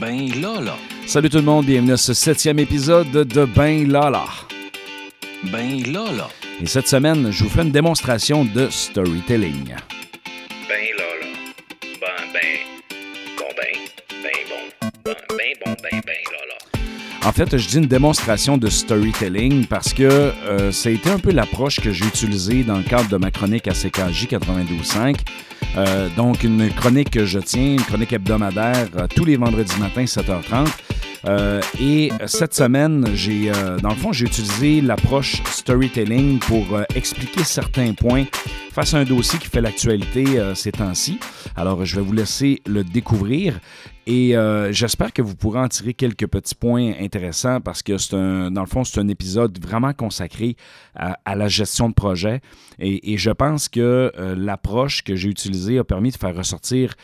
Ben Lala. Salut tout le monde, bienvenue à ce septième épisode de Ben Lala. Ben Lala. Et cette semaine, je vous fais une démonstration de storytelling. Ben Lala. Ben, ben. Bon, ben. Ben bon. Ben, ben bon, ben, ben Lala. En fait, je dis une démonstration de storytelling parce que euh, ça a été un peu l'approche que j'ai utilisée dans le cadre de ma chronique à CKJ 92.5. Euh, donc, une chronique que je tiens, une chronique hebdomadaire euh, tous les vendredis matins, 7h30. Euh, et cette semaine, j'ai, dans le fond, j'ai utilisé l'approche storytelling pour expliquer certains points face à un dossier qui fait l'actualité euh, ces temps-ci. Alors, je vais vous laisser le découvrir et euh, j'espère que vous pourrez en tirer quelques petits points intéressants parce que c'est un, dans le fond, c'est un épisode vraiment consacré à, la gestion de projet. Et, je pense que euh, l'approche que j'ai utilisée a permis de faire ressortir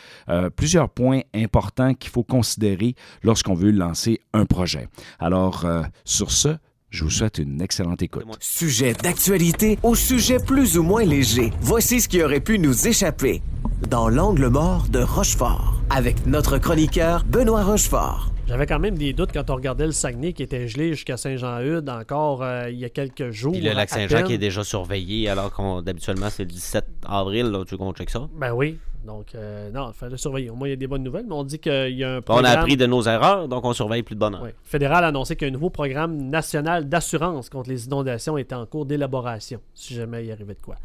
plusieurs points importants qu'il faut considérer lorsqu'on veut lancer un projet. Alors, sur ce, je vous souhaite une excellente écoute. Sujet d'actualité au sujet plus ou moins léger. Voici ce qui aurait pu nous échapper. Dans l'angle mort de Rochefort, avec notre chroniqueur Benoît Rochefort. J'avais quand même des doutes quand on regardait le Saguenay qui était gelé jusqu'à Saint-Jean-Eudes encore euh, il y a quelques jours. Puis le lac Saint-Jean qui est déjà surveillé, alors qu'on d'habituellement c'est le 17 avril, là, tu qu'on check ça? Ben oui. Donc, euh, non, il fallait surveiller. Au moins, il y a des bonnes nouvelles, mais on dit qu'il y a un On programme. a appris de nos erreurs, donc on surveille plus de bonheur. Oui. Fédéral a annoncé qu'un nouveau programme national d'assurance contre les inondations était en cours d'élaboration, si jamais il y arrivait de quoi.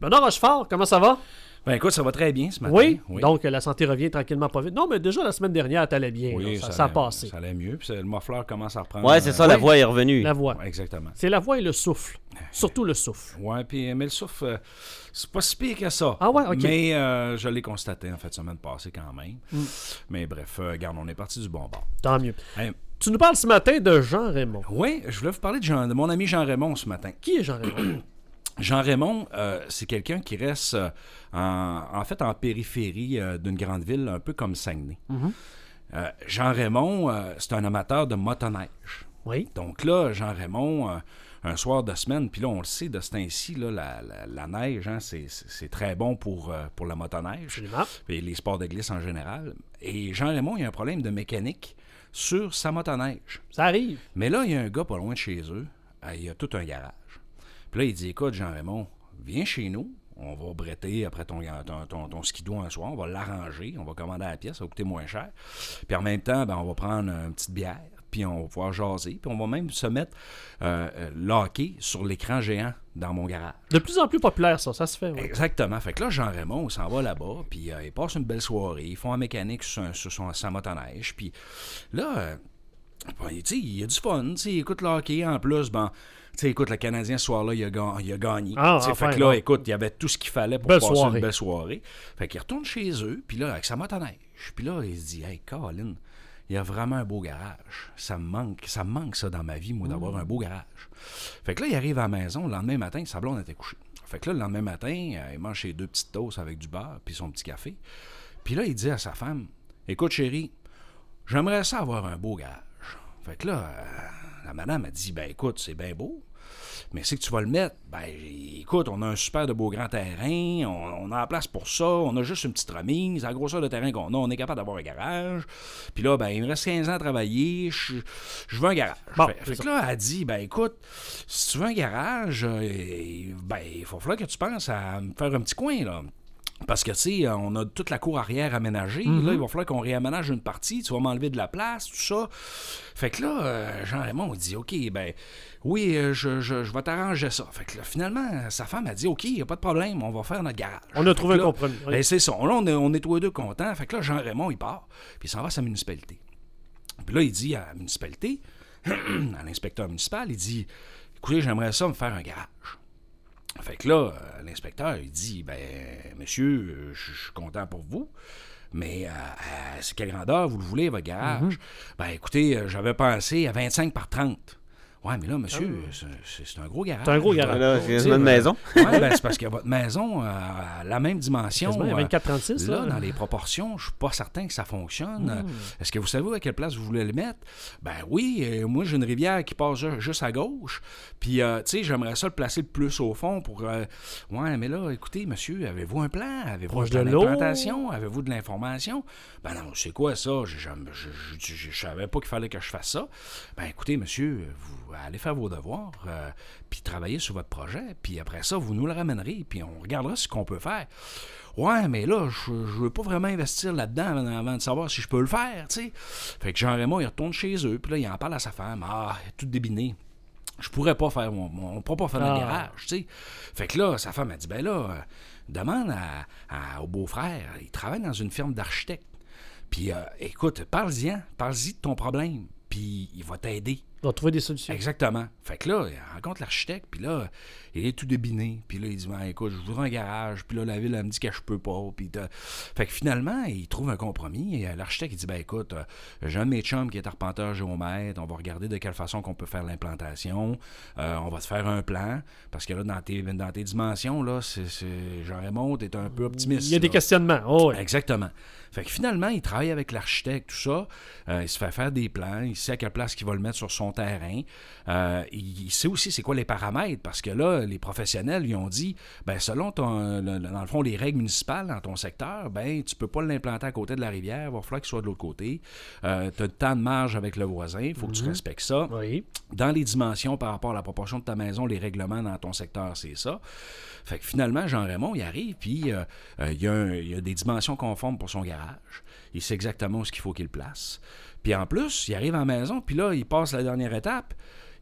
Bernard Rochefort, comment ça va? Ben écoute, ça va très bien ce matin. Oui? Donc, la santé revient tranquillement pas vite. Non, mais déjà, la semaine dernière, t'allais bien. Oui, là. ça, ça a allait- passé. Ça allait mieux. Puis le muffler commence à reprendre. Ouais, c'est ça, la Oui. voix est revenue. La voix. Ouais, exactement. C'est la voix et le souffle. Surtout le souffle. Ouais, puis mais le souffle, euh, c'est pas si pire que ça. Ah ouais, ok. Mais euh, je l'ai constaté en fait semaine passée quand même. Mm. Mais bref, euh, regarde, on est parti du bon bord. Tant mieux. Hey, Tu nous parles ce matin de Jean Raymond. oui, je voulais vous parler de, Jean- de mon ami Jean Raymond ce matin. Qui est Jean Raymond? Jean Raymond, euh, c'est quelqu'un qui reste euh, en, en fait en périphérie euh, d'une grande ville, un peu comme Saguenay. Mm-hmm. Euh, Jean Raymond, euh, c'est un amateur de motoneige. oui. Donc là, Jean Raymond, euh, un soir de semaine, puis là, on le sait, de ce temps-ci, la, la- la neige, hein, c'est, très bon pour, pour la motoneige et les sports de glisse en général. Et Jean Raymond, il a un problème de mécanique sur sa motoneige. Ça arrive. Mais là, il y a un gars pas loin de chez eux, il a tout un garage. Puis là, il dit Écoute, Jean Raymond, viens chez nous. On va bretter après ton, ton, ton, ton skidoo un soir, on va l'arranger, on va commander la pièce, ça va coûter moins cher. Puis en même temps, ben, on va prendre une petite bière, puis on va pouvoir jaser, puis on va même se mettre euh, euh, sur l'écran géant dans mon garage. De plus en plus populaire, ça. Ça se fait. oui. Exactement. Fait que là, Jean Raymond, il s'en va là-bas, puis euh, il passe une belle soirée. Ils font un mécanique sur, sur son, sa motoneige. Puis là, euh, ben, il y a du fun. Il écoute le hockey en plus. Ben, sais, écoute, le Canadien ce soir-là, il, a ga- il a gagné. Ah, enfin, fait que là, écoute, il y avait tout ce qu'il fallait pour Belle passer soirée. une belle soirée. Fait qu'il retourne chez eux, puis là, avec sa motoneige. Puis là, il se dit, hey, Colin, il y a vraiment un beau garage. Ça me manque, ça me manque ça dans ma vie, moi, d'avoir un beau garage. Fait que là, il arrive à la maison, le lendemain matin, sa blonde était couchée. Fait que là, le lendemain matin, euh, il mange ses deux petites toasts avec du beurre, puis son petit café. Puis là, il dit à sa femme, écoute, chérie, j'aimerais ça avoir un beau garage. Fait que là, euh, la madame a dit, ben écoute, c'est bien beau, mais c'est que tu vas le mettre. Ben écoute, on a un super de beau grand terrain, on, on a la place pour ça, on a juste une petite remise, à la grosseur de terrain qu'on a, on est capable d'avoir un garage. Puis là, ben il me reste 15 ans à travailler, je, je veux un garage. Bon, fait que là, elle dit, ben écoute, si tu veux un garage, euh, ben il va falloir que tu penses à me faire un petit coin, là. Parce que, tu sais, on a toute la cour arrière aménagée. Là, il va falloir qu'on réaménage une partie. Tu vas m'enlever de la place, tout ça. Fait que là, euh, Jean-Raymond, dit, OK, ben, oui, euh, je, je, je vais t'arranger ça. Fait que là, finalement, sa femme a dit, OK, il n'y a pas de problème, on va faire notre garage. On a trouvé un compromis. oui. ben, c'est ça. Là, on est, on est tous les deux contents. Fait que là, Jean-Raymond, il part, puis il s'en va à sa municipalité. Puis là, il dit à la municipalité, à l'inspecteur municipal, il dit Écoutez, j'aimerais ça me faire un garage. Fait que là, euh, l'inspecteur, il dit Ben, monsieur, euh, je suis content pour vous. Mais euh, euh, c'est quelle grandeur vous le voulez, votre garage? Ben écoutez, euh, j'avais pensé à 25 par 30. Ouais, mais là, monsieur, c'est- c'est c'est un gros garage. C'est un gros garage. Là, c'est une maison. Ouais, ben, c'est parce que votre maison euh, a la même dimension. Quasiment, il y a euh, 24-36, Là, là. dans les proportions, je suis pas certain que ça fonctionne. Euh, Hmm. Est-ce que vous savez à quelle place vous voulez le mettre? Ben oui, euh, moi j'ai une rivière qui passe ju- juste à gauche. Puis, euh, tu sais, j'aimerais ça le placer le plus au fond pour... euh, ouais, mais là, écoutez, monsieur, avez-vous un plan? Avez-vous de l'eau? d'implantation? Avez-vous de l'information? Ben non, c'est quoi ça? Je, je savais pas qu'il fallait que je fasse ça. Ben écoutez, monsieur, vous allez faire vos devoirs, euh, puis travailler sur votre projet, puis après ça, vous nous le ramènerez, puis on regardera ce qu'on peut faire. Ouais, mais là, je, je veux pas vraiment investir là-dedans avant, de savoir si je peux le faire, tu sais. Fait que Jean-Raymond, il retourne chez eux, puis là, il en parle à sa femme. Ah, toute débinée. Je pourrais pas faire mon, on pourra pas faire Ah. le garage, tu sais. Fait que là, sa femme a dit, ben là, euh, demande à, à- au beau-frère, il travaille dans une firme d'architecte. Puis, euh, écoute, parle-y, parle-y de ton problème, puis il va t'aider. On va trouver des solutions. Exactement. Fait que là, il rencontre l'architecte, puis là, il est tout débiné. Puis là, il dit, Ben, écoute, je voudrais un garage. Puis là, la ville, elle me dit que je peux pas. Puis fait que finalement, il trouve un compromis. Et euh, l'architecte, il dit, ben écoute, euh, j'ai un de mes chums qui est arpenteur géomètre. On va regarder de quelle façon qu'on peut faire l'implantation. Euh, on va te faire un plan. Parce que là, dans tes, dans tes dimensions, là, c'est, Jean-Raymond est un peu optimiste. Il y a des là. questionnements. Oh, ouais. Exactement. Fait que finalement, il travaille avec l'architecte, tout ça. Euh, il se fait faire des plans. Il sait à quelle place il va le mettre sur son terrain. Euh, il, sait aussi c'est quoi les paramètres parce que là, les professionnels lui ont dit, ben selon ton, le- dans le fond les règles municipales dans ton secteur, ben tu peux pas l'implanter à côté de la rivière. Il va falloir qu'il soit de l'autre côté. Euh, tu as tant de marge avec le voisin. Il faut que tu respectes ça Oui. dans les dimensions par rapport à la proportion de ta maison, les règlements dans ton secteur, c'est ça. Fait que finalement, Jean-Raymond, il arrive, puis euh, euh, il, y a un- il y a des dimensions conformes pour son garage. Il sait exactement où ce qu'il faut qu'il place. Puis en plus, il arrive à la maison, puis là, il passe la dernière étape.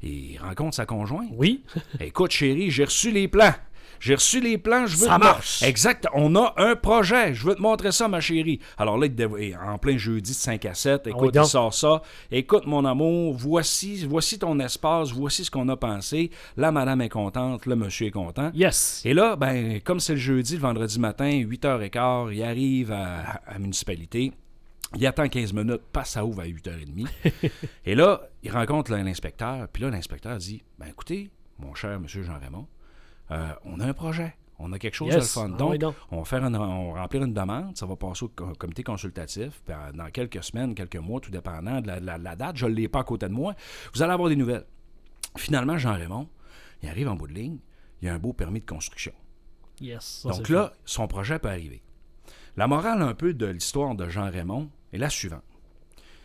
Il rencontre sa conjointe. Oui. Écoute, chérie, j'ai reçu les plans. J'ai reçu les plans, je veux Ça te marche. Exact. On a un projet. Je veux te montrer ça, ma chérie. Alors là, et en plein jeudi de 5 à 7, oui, écoute, il sort ça. Écoute, mon amour, voici, voici ton espace, voici ce qu'on a pensé. La madame est contente, le monsieur est content. Yes. Et là, ben, comme c'est le jeudi, le vendredi matin, 8h15, il arrive à, à la municipalité. Il attend 15 minutes, passe ça ouvre à 8h30. et là, il rencontre l'inspecteur. Puis là, l'inspecteur dit Ben écoutez, mon cher monsieur Jean-Raymond, euh, on a un projet. On a quelque chose Yes. de le fun. Ah Donc, oui, donc. on va faire une- on va remplir une demande. Ça va passer au co- comité consultatif. Puis, euh, dans quelques semaines, quelques mois, tout dépendant de la, date, je ne l'ai pas à côté de moi. Vous allez avoir des nouvelles. Finalement, Jean-Raymond, il arrive en bout de ligne. Il y a un beau permis de construction. Yes. Ça, Donc là, son projet peut arriver. La morale un peu de l'histoire de Jean Raymond est la suivante.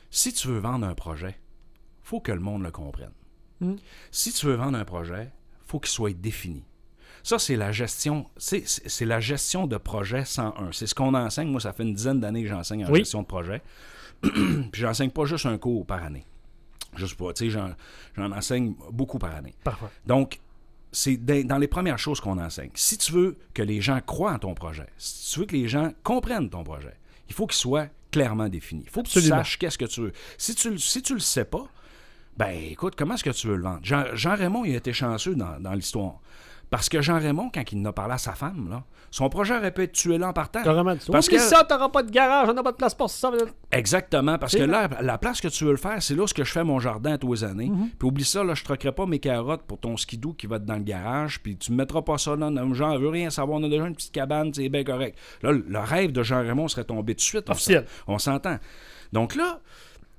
Si tu veux vendre un projet, faut que le monde le comprenne. Mm. Si tu veux vendre un projet, faut qu'il soit défini. Ça, c'est la gestion, c'est, la gestion de projet 101. C'est ce qu'on enseigne. Moi, ça fait une dizaine d'années que j'enseigne en Oui. gestion de projet. Puis j'enseigne pas juste un cours par année. Juste pas, tu sais, j'en, j'en enseigne beaucoup par année. Parfait. Donc, c'est dans dans les premières choses qu'on enseigne. Si tu veux que les gens croient en ton projet, si tu veux que les gens comprennent ton projet, il faut qu'il soit clairement défini. Il faut que tu saches qu'est-ce que tu veux. Si tu, le- si tu le sais pas, ben écoute, comment est-ce que tu veux le vendre? Jean, Jean Raymond, il a été chanceux dans, dans l'histoire. Parce que Jean Raymond, quand il en a parlé à sa femme, là, son projet aurait pu être tué là en partant. Carrément. Parce que- ça, t'auras pas de garage, on n'a pas de place pour ça. Exactement, parce que là, la place que tu veux le faire, c'est là où ce que je fais mon jardin à tous les années. Mhm. Puis oublie ça, là, je troquerai pas mes carottes pour ton skidoo qui va être dans le garage, puis tu me mettras pas ça là, non, genre, je veux rien savoir, on a déjà une petite cabane, c'est bien correct. Là, le rêve de Jean-Raymond serait tombé de suite. on Officiel. s'en- On s'entend. Donc là,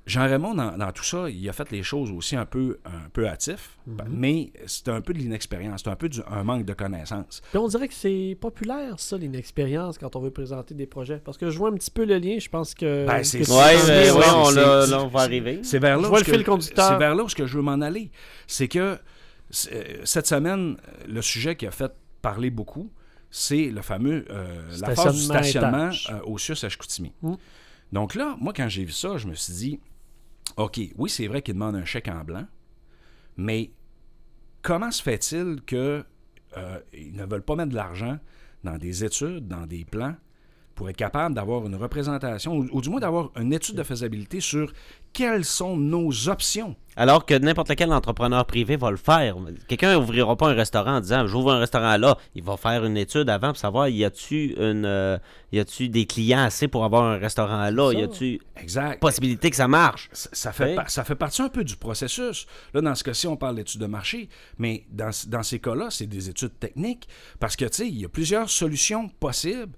Jean-Raymond, dans, dans tout ça, il a fait les choses aussi un peu, un peu hâtif, Mhm. mais c'est un peu de l'inexpérience, c'est un peu du- un manque de connaissances. Puis on dirait que c'est populaire, ça, l'inexpérience, quand on veut présenter des projets. Parce que je vois un petit peu le lien, je pense que. Ben, c'est- Ouais, ouais, ouais, on, là, on va arriver. C'est vers là Je où vois ce le que- fil conducteur. C'est vers là où je veux m'en aller. C'est que euh, cette semaine, le sujet qui a fait parler beaucoup, c'est le fameux euh, la phase du Stationnement euh, au CIUS à Chicoutimi. Mm. Donc là, moi, quand j'ai vu ça, je me suis dit, OK, oui, c'est vrai qu'il demande un chèque en blanc, mais comment se fait-il que euh, ne veulent pas mettre de l'argent dans des études, dans des plans, pour être capable d'avoir une représentation, ou, ou du moins d'avoir une étude de faisabilité sur quelles sont nos options. Alors que n'importe quel entrepreneur privé va le faire. Quelqu'un n'ouvrira pas un restaurant en disant j'ouvre un restaurant là. Il va faire une étude avant pour savoir y a-tu une euh, y a-tu des clients assez pour avoir un restaurant là? Ça. Y a-tu Exact. possibilité que ça marche? Ça, ça fait, Oui. ça fait partie un peu du processus. Là, dans ce cas-ci, on parle d'études de marché, mais dans, dans ces cas-là, c'est des études techniques parce que, tu sais, il y a plusieurs solutions possibles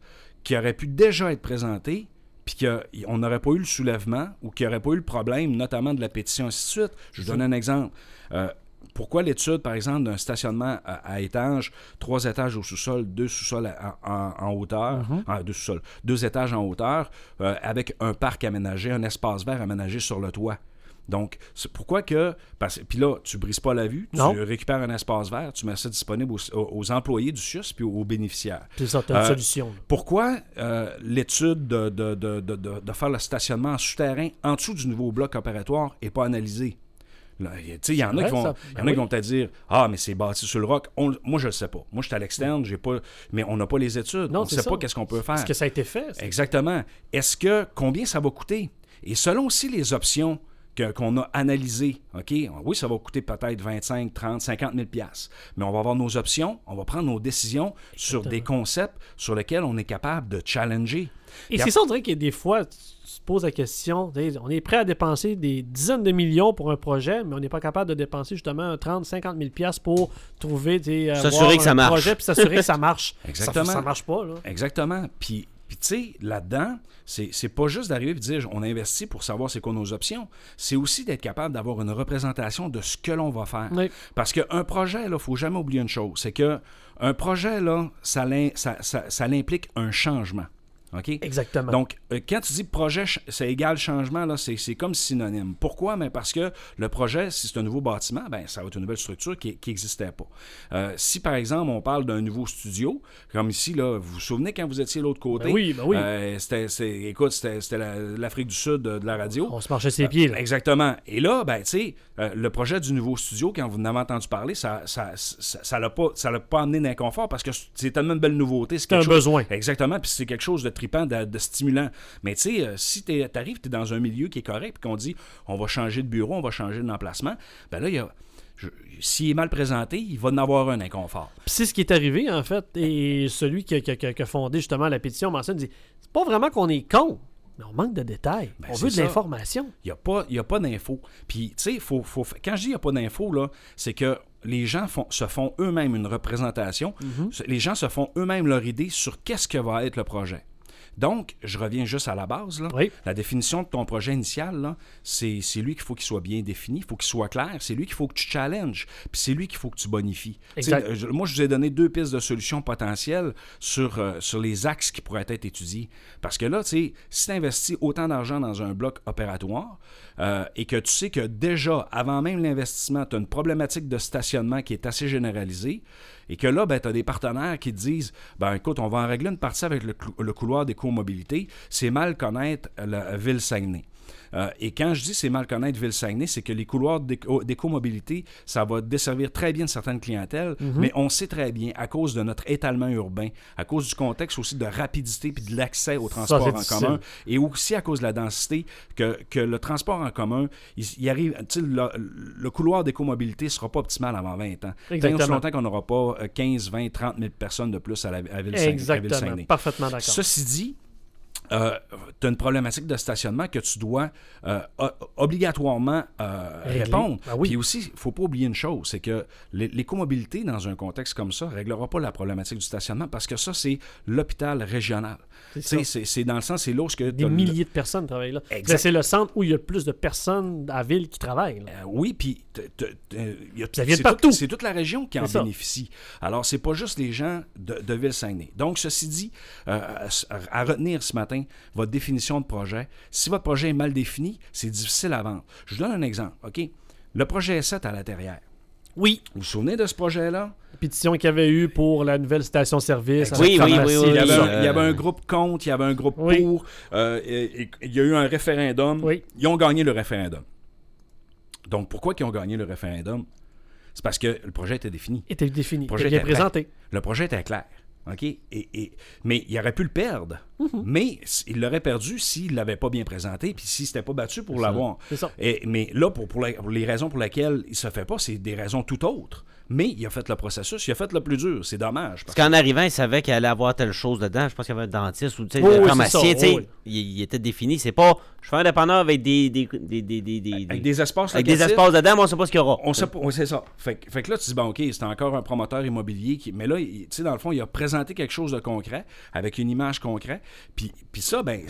qui auraient pu déjà être présentées, puis qu'on n'aurait pas eu le soulèvement ou qu'il n'y aurait pas eu le problème, notamment de la pétition, ainsi de suite. Je vous donne un exemple. Euh, pourquoi l'étude, par exemple, d'un stationnement à, à étage, trois étages au sous-sol, deux sous-sols en, hauteur, ah, deux sous-sols, deux étages en hauteur, euh, avec un parc aménagé, un espace vert aménagé sur le toit? Donc, c'est pourquoi que. Parce, puis là, tu brises pas la vue, tu Non. récupères un espace vert, tu mets ça disponible aux, employés du CIUS puis aux bénéficiaires. C'est ça, une Euh, solution. Pourquoi euh, l'étude de, de- de- de- faire le stationnement en souterrain en dessous du nouveau bloc opératoire n'est pas analysée? Il y en a qui vont, Ben oui. vont peut-être dire Ah, mais c'est bâti sur le roc. On- moi, je le sais pas. Moi, je suis à l'externe, j'ai pas, mais on n'a pas les études. Non, on ne sait ça. pas qu'est-ce qu'on peut faire. Est-ce que ça a été fait? Exactement. Est-ce que combien ça va coûter? Et selon aussi les options qu'on a analysées, OK? Oui, ça va coûter peut-être 25, 30, 50 000 piastres. Mais on va avoir nos options, on va prendre nos décisions sur des concepts sur lesquels on est capable de challenger. Et c'est ça, on dirait que des fois, tu te poses la question, on est prêt à dépenser des dizaines de millions pour un projet, mais on n'est pas capable de dépenser justement 30, 50 000 piastres pour trouver, sais, S'assurer que ça un marche. projet puis s'assurer que ça marche. Exactement. Ça, ça marche pas, là. Exactement. Puis, puis tu sais, là-dedans, c'est c'est pas juste d'arriver et de dire on investit pour savoir c'est quoi nos options. C'est aussi d'être capable d'avoir une représentation de ce que l'on va faire. Oui. Parce qu'un projet, il ne faut jamais oublier une chose c'est que un projet, là, ça, l'im- ça, ça- ça l'implique un changement. OK? Exactement. Donc, euh, quand tu dis projet, c'est égal changement, là, c'est, c'est comme synonyme. Pourquoi? Mais parce que le projet, si c'est un nouveau bâtiment, ben, ça va être une nouvelle structure qui n'existait pas. Euh, si, par exemple, on parle d'un nouveau studio, comme ici, là, vous vous souvenez quand vous étiez de l'autre côté? Ben oui, ben oui. Euh, c'était, c'est- écoute, c'était, c'était la- l'Afrique du Sud de, de la radio. on se marchait ses pieds, là. Exactement. Et là, ben, tu sais, le projet du nouveau studio, quand vous en avez entendu parler, ça ça, ça, ça l'a pas, ça l'a pas amené d'inconfort parce que c'est tellement une belle nouveauté. C'est un chose- besoin. Exactement. Puis c'est quelque chose de tripant, de, de stimulant. Mais tu sais, euh, si tu arrives, tu es dans un milieu qui est correct, puis qu'on dit on va changer de bureau, on va changer d'emplacement, ben là, il y a. S'il est mal présenté, il va en avoir un inconfort. C'est ce qui est arrivé, en fait, et celui qui a, qui a- qui a- qui a fondé justement la pétition mentionne, dit c'est pas vraiment qu'on est con, mais on manque de détails. Ben, on veut de l'information. Il n'y a pas, il y a pas d'infos. Puis, tu sais, faut, faut, quand je dis il n'y a pas d'infos, là, c'est que les gens font, se font eux-mêmes une représentation. Les gens se font eux-mêmes leur idée sur qu'est-ce que va être le projet. Donc, je reviens juste à la base. Là. Oui. La définition de ton projet initial, c'est lui qu'il faut qu'il soit bien défini, il faut qu'il soit clair, c'est lui qu'il faut que tu challenges, puis c'est lui qu'il faut que tu bonifies. Je- moi, je vous ai donné deux pistes de solutions potentielles sur, euh, sur les axes qui pourraient être étudiés. Parce que là, si tu investis autant d'argent dans un bloc opératoire euh, et que tu sais que déjà, avant même l'investissement, tu as une problématique de stationnement qui est assez généralisée et que là, ben, tu as des partenaires qui te disent ben écoute, on va en régler une partie avec le, couloir d'éco-mobilité, c'est mal connaître la ville Saguenay. Euh, et quand je dis c'est mal connaître Ville-Saguenay, c'est que les couloirs d'éco- d'éco-mobilité, ça va desservir très bien certaines clientèles, mais on sait très bien, à cause de notre étalement urbain, à cause du contexte aussi de rapidité puis de l'accès au transport en difficile. commun, et aussi à cause de la densité, que, que le transport en commun, il, il arrive, le, le couloir d'éco-mobilité ne sera pas optimal avant 20 ans. Tant Exactement. longtemps qu'on n'aura pas euh, 15, 20, 30 000 personnes de plus à, la, à Ville-Saguenay. à Exactement. Ville-Saguenay. Parfaitement d'accord. Ceci dit, tu as une problématique de stationnement que tu dois euh, obligatoirement euh, répondre. Ben oui. Puis aussi, il ne faut pas oublier une chose, c'est que l'é- l'écomobilité, dans un contexte comme ça, ne réglera pas la problématique du stationnement parce que ça, c'est l'hôpital régional. C'est dans le sens, c'est lorsque... Des t'as le- milliers de personnes travaillent là. C'est le centre où il y a le plus de personnes à ville qui travaillent. là. Euh, oui, puis Ça vient de partout. C'est toute la région qui en ça. bénéficie. Alors, c'est pas juste les gens de, de Ville-Saguenay. Donc, ceci dit, euh, à, à retenir ce matin, votre définition de projet. Si votre projet est mal défini, c'est difficile à vendre. Je vous donne un exemple, OK? Le projet 7 à la terrière. Oui. Vous vous souvenez de ce projet-là? La pétition qu'il y avait eu pour la nouvelle station-service. Oui, oui, oui, Il oui, y, avait, un- il y avait un groupe contre, il y avait un groupe Oui. pour. euh, et- et- il y a eu un référendum. Oui. Ils ont gagné le référendum. Donc, pourquoi ils ont gagné le référendum? C'est parce que le projet était défini. était défini, Le projet était bien était clair. présenté. Le projet était clair. OK? Et, et- mais il aurait pu le perdre Mais s- il l'aurait perdu s'il ne l'avait pas bien présenté, puis s'il ne s'était pas battu pour l'avoir. Mais là, pour, pour la- pour les raisons pour lesquelles il ne se fait pas, c'est des raisons tout autres. Mais il a fait le processus, il a fait le plus dur. C'est dommage. Parce parce qu'en arrivant, il savait qu'il allait avoir telle chose dedans. Je pense qu'il y avait un dentiste ou tu sais, oui, pharmacien. ça, oui. il, il était défini. C'est pas. Je fais un dépanneur avec des. des, des, des, des, des- Avec des espaces avec des espaces dedans, mais on sait pas ce qu'il y aura. On sait pas, c'est ça. Fait, que- fait que là, tu dis, bon, OK, c'est encore un promoteur immobilier qui. Mais là, tu sais, dans le fond, il a présenté quelque chose de concret, avec une image concrète. Puis, puis ça, ben,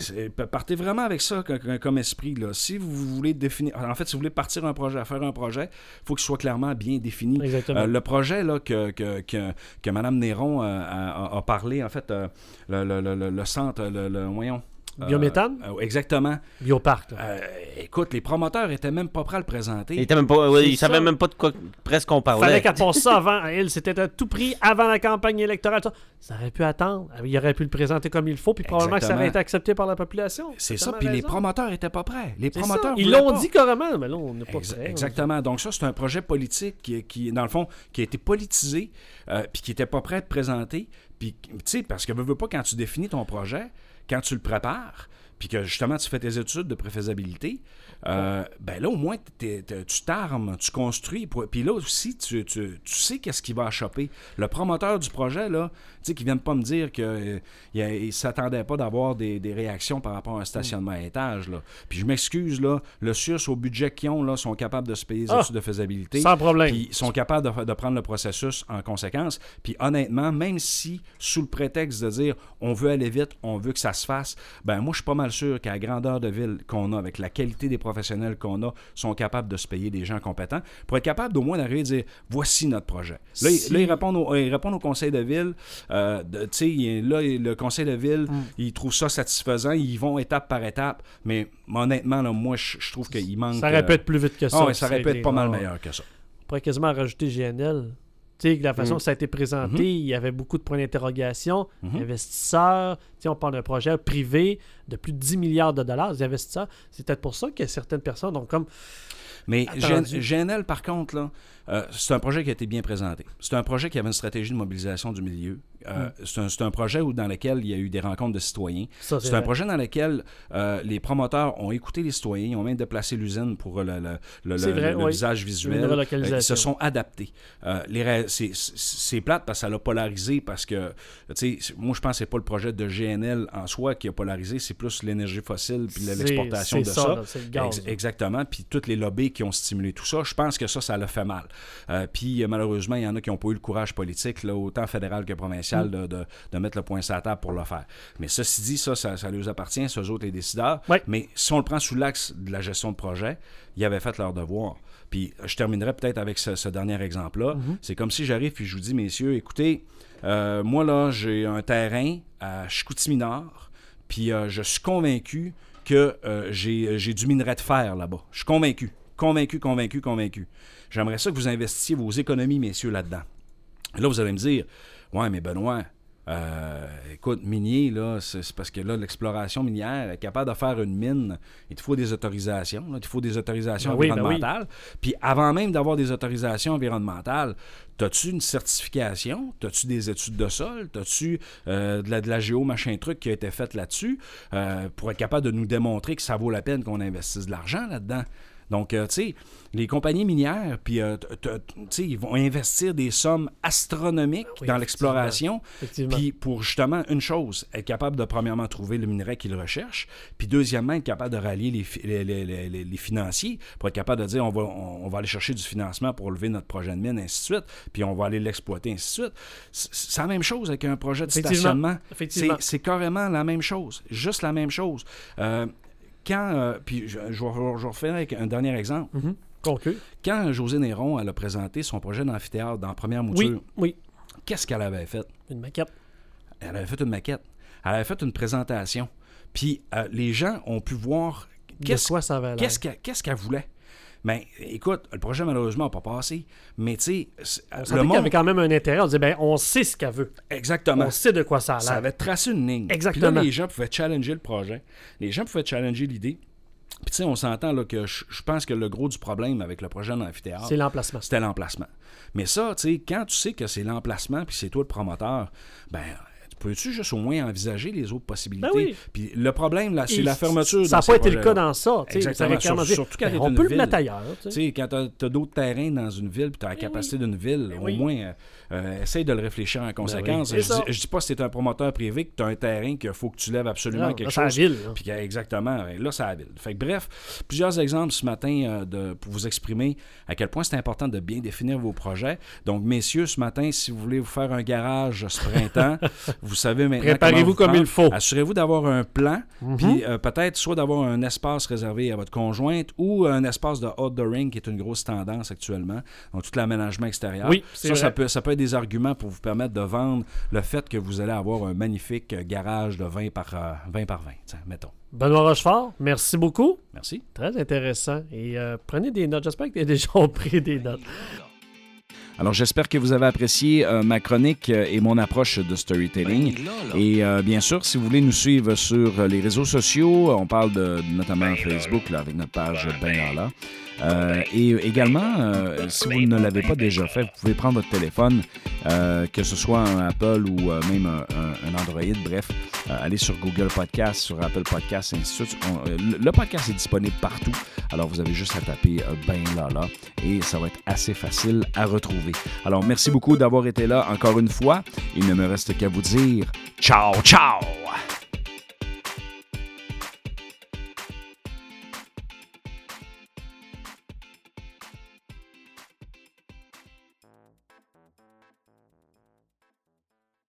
partez vraiment avec ça co- co- comme, esprit. Là. Si vous voulez définir. En fait, si vous voulez partir un projet, faire un projet, il faut qu'il soit clairement bien défini. Exactement. Euh, le projet là, que, que, que, Mme Néron euh, a, a- a parlé, en fait, euh, le, le- le- le- centre, le voyons. Euh, Biométhane? euh, exactement. Bioparc. Euh, écoute, les promoteurs étaient même pas prêts à le présenter. Il, était même pas, ouais, ça. même pas de quoi presque on Fallait parlait. qu'elle passe ça avant. Elle, c'était à tout prix avant la campagne électorale. Ça, ça aurait pu attendre. Il aurait pu le présenter comme il faut, puis probablement que ça aurait été accepté par la population. C'est ça, puis les promoteurs étaient pas prêts. Les promoteurs. Ils l'ont dit carrément, mais là, on n'est pas Exa- prêt. Exactement. Donc ça, c'est un projet politique qui, qui, dans le fond, qui a été politisé, euh, puis qui n'était pas prêt à être présenté. Puis, tu sais, parce que veux, veux pas, quand tu définis ton projet, quand tu le prépares, puis que justement tu fais tes études de préfaisabilité, euh, ben là, au moins, t'es- t'es- tu t'armes, tu construis. Puis là aussi, tu, tu- tu sais qu'est-ce qui va choper. Le promoteur du projet, là, tu sais, qui vient pas me dire qu'il ne s'attendait pas d'avoir des, des réactions par rapport à un stationnement à étage. Là. Puis je m'excuse, là, le SUS, au budget qu'ils ont, là, sont capables de se payer les Ah, études de faisabilité. Sans problème. Puis ils sont capables de, de prendre le processus en conséquence. Puis honnêtement, même si, sous le prétexte de dire on veut aller vite, on veut que ça se fasse, ben moi, je suis pas mal sûr qu'à la grandeur de ville qu'on a, avec la qualité des professionnels qu'on a, sont capables de se payer des gens compétents pour être capables d'au moins d'arriver et dire voici notre projet. Là, ils- Si- là, ils, répondent au, ils répondent au conseil de ville. euh, tu sais, là, le conseil de ville, Mm. ils trouvent ça satisfaisant. Ils vont étape par étape. Mais honnêtement, là, moi, je, trouve qu'il manque. Ça aurait pu euh, être plus vite que ça. ah ouais, ça aurait pu réglé. être pas mal meilleur que ça. On pourrait quasiment rajouter GNL. Tu sais, que la façon Mm. que ça a été présenté, Mhm. il y avait beaucoup de points d'interrogation. Mhm. Investisseurs, on parle d'un projet privé de plus de 10 milliards de dollars. Les investisseurs, c'est peut-être pour ça que certaines personnes ont comme. Mais Attendu. G- GNL, par contre, là, euh, c'est un projet qui a été bien présenté. C'est un projet qui avait une stratégie de mobilisation du milieu. Euh, c'est un, c'est un projet où, dans lequel il y a eu des rencontres de citoyens. Ça, C'est un projet dans lequel euh, les promoteurs ont écouté les citoyens, ils ont même déplacé l'usine pour le, le- le- le- vrai, oui. visage visuel. Ils se sont adaptés. Les c'est- c'est plate parce que ça l'a polarisé parce que, tu sais, moi je pense que c'est pas le projet de GNL en soi qui a polarisé, c'est plus l'énergie fossile puis l'exportation de ça. ça, là, c'est le gaz, Ex- exactement. Puis toutes les lobbies qui ont stimulé tout ça, je pense que ça, ça l'a fait mal. Euh, puis euh, malheureusement, il y en a qui n'ont pas eu le courage politique, là, autant fédéral que provincial, de, de- de mettre le point sur la table pour le faire. Mais ceci dit, ça, ça, ça leur appartient, c'est eux autres les décideurs. Ouais. Mais si on le prend sous l'axe de la gestion de projet, ils avaient fait leur devoir. Puis je terminerai peut-être avec ce, ce dernier exemple-là. Mm-hmm. C'est comme si j'arrive puis je vous dis, messieurs, écoutez, euh, moi là, j'ai un terrain à Chicoutimi-Nord, puis euh, je suis convaincu que euh, j'ai j'ai du minerai de fer là-bas. Je suis convaincu. Convaincu, convaincu, convaincu. J'aimerais ça que vous investissiez vos économies, messieurs, là-dedans. Là, vous allez me dire, ouais, mais Benoît, euh, écoute, minier, là, c'est parce que là, l'exploration minière est capable de faire une mine. Il te faut des autorisations. là. il te faut des autorisations Ben oui, ben oui. environnementales. Puis avant même d'avoir des autorisations environnementales, as-tu une certification? As-tu des études de sol? As-tu euh, de, la, de la géo, machin truc qui a été faite là-dessus euh, pour être capable de nous démontrer que ça vaut la peine qu'on investisse de l'argent là-dedans? Donc, euh, tu sais, les compagnies minières, puis, euh, ils vont investir des sommes astronomiques Oui, dans l'exploration, puis pour justement une chose, être capable de premièrement trouver le minerai qu'ils recherchent, puis deuxièmement être capable de rallier les, fi- les, les- les- les- les financiers pour être capable de dire on va, on, on va aller chercher du financement pour lever notre projet de mine, ainsi de suite, puis on va aller l'exploiter, ainsi de suite. C'est la même chose avec un projet de Effectivement. stationnement. Effectivement. C'est- C'est carrément la même chose, juste la même chose. Euh, quand, euh, puis je, avec un dernier exemple. Mhm. Conclu. Quand José Néron elle a présenté son projet d'amphithéâtre dans la première mouture, oui. qu'est-ce qu'elle avait fait? Une maquette. Elle avait fait une maquette. Elle avait fait une présentation. Puis euh, les gens ont pu voir qu'est-ce qu'elle voulait. Mais écoute, le projet malheureusement n'a pas passé. Mais tu sais, le monde. avait quand même un intérêt. On disait, ben, on sait ce qu'elle veut. Exactement. On sait de quoi ça a Ça l'air. avait tracé une ligne. Exactement. Puis là, les gens pouvaient challenger le projet. Les gens pouvaient challenger l'idée. Puis tu sais, on s'entend là, que je je pense que le gros du problème avec le projet d'amphithéâtre, C'est l'emplacement. c'était l'emplacement. Mais ça, tu sais, quand tu sais que c'est l'emplacement puis c'est toi le promoteur, ben peux-tu juste au moins envisager les autres possibilités? Ben oui. Puis le problème, là, c'est la fermeture Ça n'a pas été le cas dans ça. Ça Exactement, sur- surtout quand ben, on peut le mettre ailleurs. tu Tu sais. sais, quand tu as, d'autres terrains dans une ville, puis tu as la capacité d'une ville, au Ben oui. moins, euh, euh, essaye de le réfléchir en conséquence. je, ça. dis, pas si tu es un promoteur privé que tu as un terrain qu'il faut que tu lèves absolument Non, quelque là, c'est la chose. ville. Puis que- exactement, là, c'est la ville. Fait que, bref, plusieurs exemples ce matin euh, de, pour vous exprimer à quel point c'est important de bien définir vos projets. Donc, messieurs, ce matin, si vous voulez vous faire un garage ce printemps, vous savez maintenant. Préparez-vous comme prendre. il faut. Assurez-vous d'avoir un plan, Mhm. puis euh, peut-être soit d'avoir un espace réservé à votre conjointe ou un espace de outdooring qui est une grosse tendance actuellement. Donc, tout l'aménagement extérieur. Oui, c'est ça, ça peut, ça peut être des arguments pour vous permettre de vendre le fait que vous allez avoir un magnifique garage de 20 par, euh, 20 par 20, tiens, mettons. Benoît Rochefort, merci beaucoup. Merci. Très intéressant. Et euh, prenez des notes. J'espère que tu as déjà pris des notes. Alors, j'espère que vous avez apprécié euh, ma chronique euh, et mon approche de storytelling. Ben. Et euh, bien sûr, si vous voulez nous suivre sur euh, les réseaux sociaux, on parle de, notamment Facebook là, avec notre page Ben là, là. Euh, et également, euh, si vous ne l'avez pas déjà fait, vous pouvez prendre votre téléphone, euh, que ce soit un Apple ou même un, Android, bref, allez sur Google Podcast, sur Apple Podcast, ainsi de suite. Euh, le- podcast est disponible partout, alors vous avez juste à taper euh, Ben là et ça va être assez facile à retrouver. Alors merci beaucoup d'avoir été là encore une fois. Il ne me reste qu'à vous dire ciao ciao!